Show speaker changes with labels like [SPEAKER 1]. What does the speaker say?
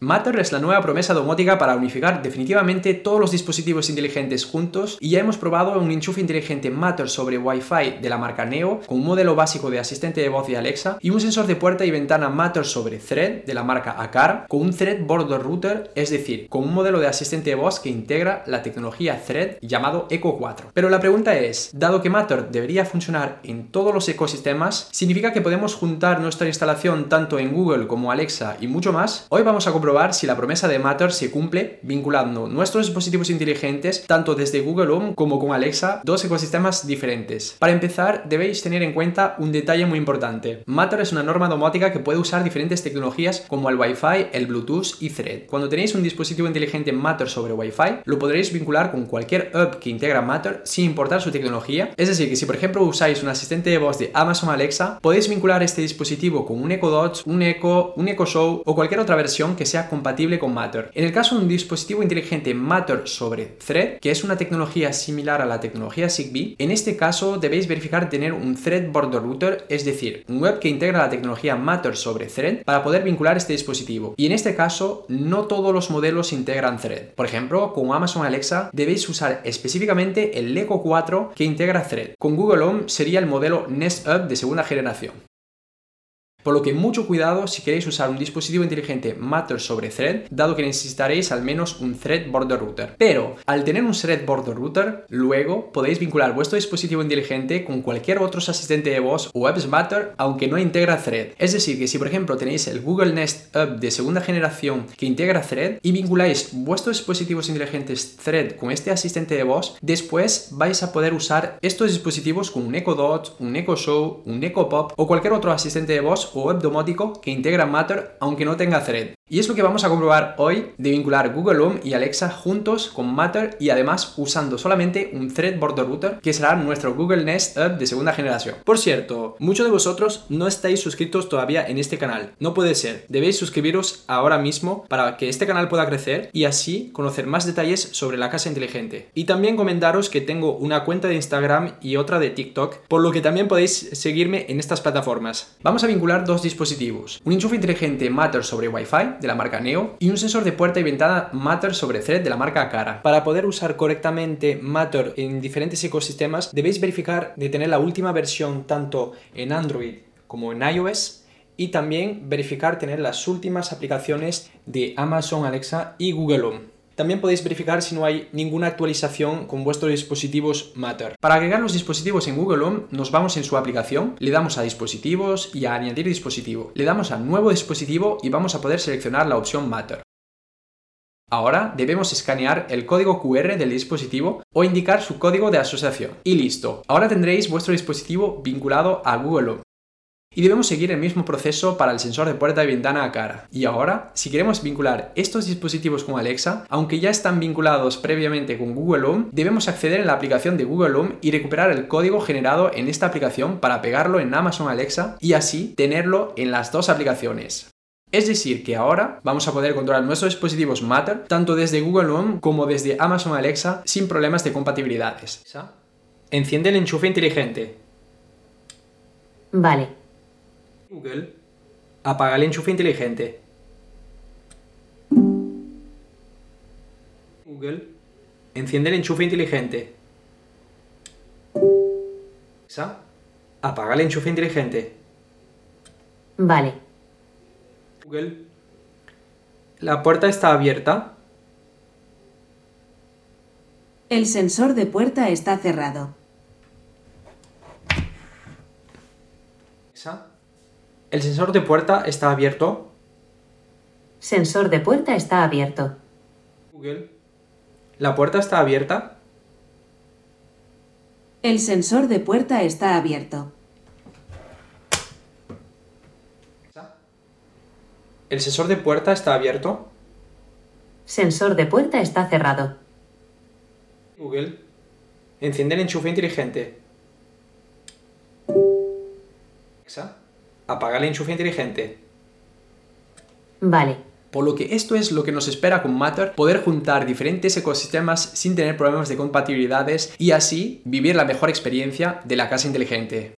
[SPEAKER 1] Matter es la nueva promesa domótica para unificar definitivamente todos los dispositivos inteligentes juntos y ya hemos probado un enchufe inteligente Matter sobre Wi-Fi de la marca Neo con un modelo básico de asistente de voz de Alexa y un sensor de puerta y ventana Matter sobre Thread de la marca Acar con un Thread Border Router, es decir, con un modelo de asistente de voz que integra la tecnología Thread llamado Echo 4. Pero la pregunta es, dado que Matter debería funcionar en todos los ecosistemas, ¿significa que podemos juntar nuestra instalación tanto en Google como Alexa y mucho más? Hoy vamos a comprobar probar si la promesa de Matter se cumple vinculando nuestros dispositivos inteligentes tanto desde Google Home como con Alexa, dos ecosistemas diferentes. Para empezar, debéis tener en cuenta un detalle muy importante. Matter es una norma domótica que puede usar diferentes tecnologías como el Wi-Fi, el Bluetooth y Thread. Cuando tenéis un dispositivo inteligente Matter sobre Wi-Fi, lo podréis vincular con cualquier app que integra Matter sin importar su tecnología. Es decir, que si por ejemplo usáis un asistente de voz de Amazon Alexa, podéis vincular este dispositivo con un Echo Dot, un Echo, un Echo Show o cualquier otra versión que sea compatible con Matter. En el caso de un dispositivo inteligente Matter sobre Thread, que es una tecnología similar a la tecnología Zigbee, en este caso debéis verificar tener un Thread Border Router, es decir, un web que integra la tecnología Matter sobre Thread para poder vincular este dispositivo. Y en este caso, no todos los modelos integran Thread. Por ejemplo, con Amazon Alexa debéis usar específicamente el Echo 4 que integra Thread. Con Google Home sería el modelo Nest Hub de segunda generación. Por lo que mucho cuidado si queréis usar un dispositivo inteligente Matter sobre Thread, dado que necesitaréis al menos un Thread Border Router. Pero al tener un Thread Border Router, luego podéis vincular vuestro dispositivo inteligente con cualquier otro asistente de voz o Apps Matter, aunque no integra Thread. Es decir, que si por ejemplo tenéis el Google Nest Hub de segunda generación que integra Thread y vinculáis vuestros dispositivos inteligentes Thread con este asistente de voz, después vais a poder usar estos dispositivos con un Echo Dot, un Echo Show, un Echo Pop o cualquier otro asistente de voz web domótico que integra Matter aunque no tenga thread. Y es lo que vamos a comprobar hoy de vincular Google Home y Alexa juntos con Matter y además usando solamente un Thread Border Router que será nuestro Google Nest Hub de segunda generación. Por cierto, muchos de vosotros no estáis suscritos todavía en este canal. No puede ser. Debéis suscribiros ahora mismo para que este canal pueda crecer y así conocer más detalles sobre la casa inteligente. Y también comentaros que tengo una cuenta de Instagram y otra de TikTok, por lo que también podéis seguirme en estas plataformas. Vamos a vincular dos dispositivos. Un enchufe inteligente Matter sobre Wi-Fi de la marca Neo y un sensor de puerta y ventana Matter sobre Thread de la marca Cara. Para poder usar correctamente Matter en diferentes ecosistemas debéis verificar de tener la última versión tanto en Android como en iOS y también verificar tener las últimas aplicaciones de Amazon Alexa y Google Home. También podéis verificar si no hay ninguna actualización con vuestros dispositivos Matter. Para agregar los dispositivos en Google Home, nos vamos en su aplicación, le damos a dispositivos y a añadir dispositivo. Le damos a nuevo dispositivo y vamos a poder seleccionar la opción Matter. Ahora debemos escanear el código QR del dispositivo o indicar su código de asociación. Y listo. Ahora tendréis vuestro dispositivo vinculado a Google Home. Y debemos seguir el mismo proceso para el sensor de puerta y ventana a cara. Y ahora, si queremos vincular estos dispositivos con Alexa, aunque ya están vinculados previamente con Google Home, debemos acceder en la aplicación de Google Home y recuperar el código generado en esta aplicación para pegarlo en Amazon Alexa y así tenerlo en las dos aplicaciones. Es decir, que ahora vamos a poder controlar nuestros dispositivos Matter tanto desde Google Home como desde Amazon Alexa sin problemas de compatibilidades. Enciende el enchufe inteligente.
[SPEAKER 2] Vale.
[SPEAKER 1] Google, apaga el enchufe inteligente. Google, enciende el enchufe inteligente. Alexa, apaga el enchufe inteligente.
[SPEAKER 2] Vale.
[SPEAKER 1] Google, la puerta está abierta.
[SPEAKER 3] El sensor de puerta está cerrado.
[SPEAKER 1] Alexa, ¿El sensor de puerta está abierto?
[SPEAKER 2] Sensor de puerta está abierto.
[SPEAKER 1] Google. ¿La puerta está abierta?
[SPEAKER 3] El sensor de puerta está abierto.
[SPEAKER 1] ¿El sensor de puerta está abierto?
[SPEAKER 2] Sensor de puerta está cerrado.
[SPEAKER 1] Google. Enciende el enchufe inteligente. Alexa, apaga el enchufe inteligente.
[SPEAKER 2] Vale.
[SPEAKER 1] Por lo que esto es lo que nos espera con Matter, poder juntar diferentes ecosistemas sin tener problemas de compatibilidades y así vivir la mejor experiencia de la casa inteligente.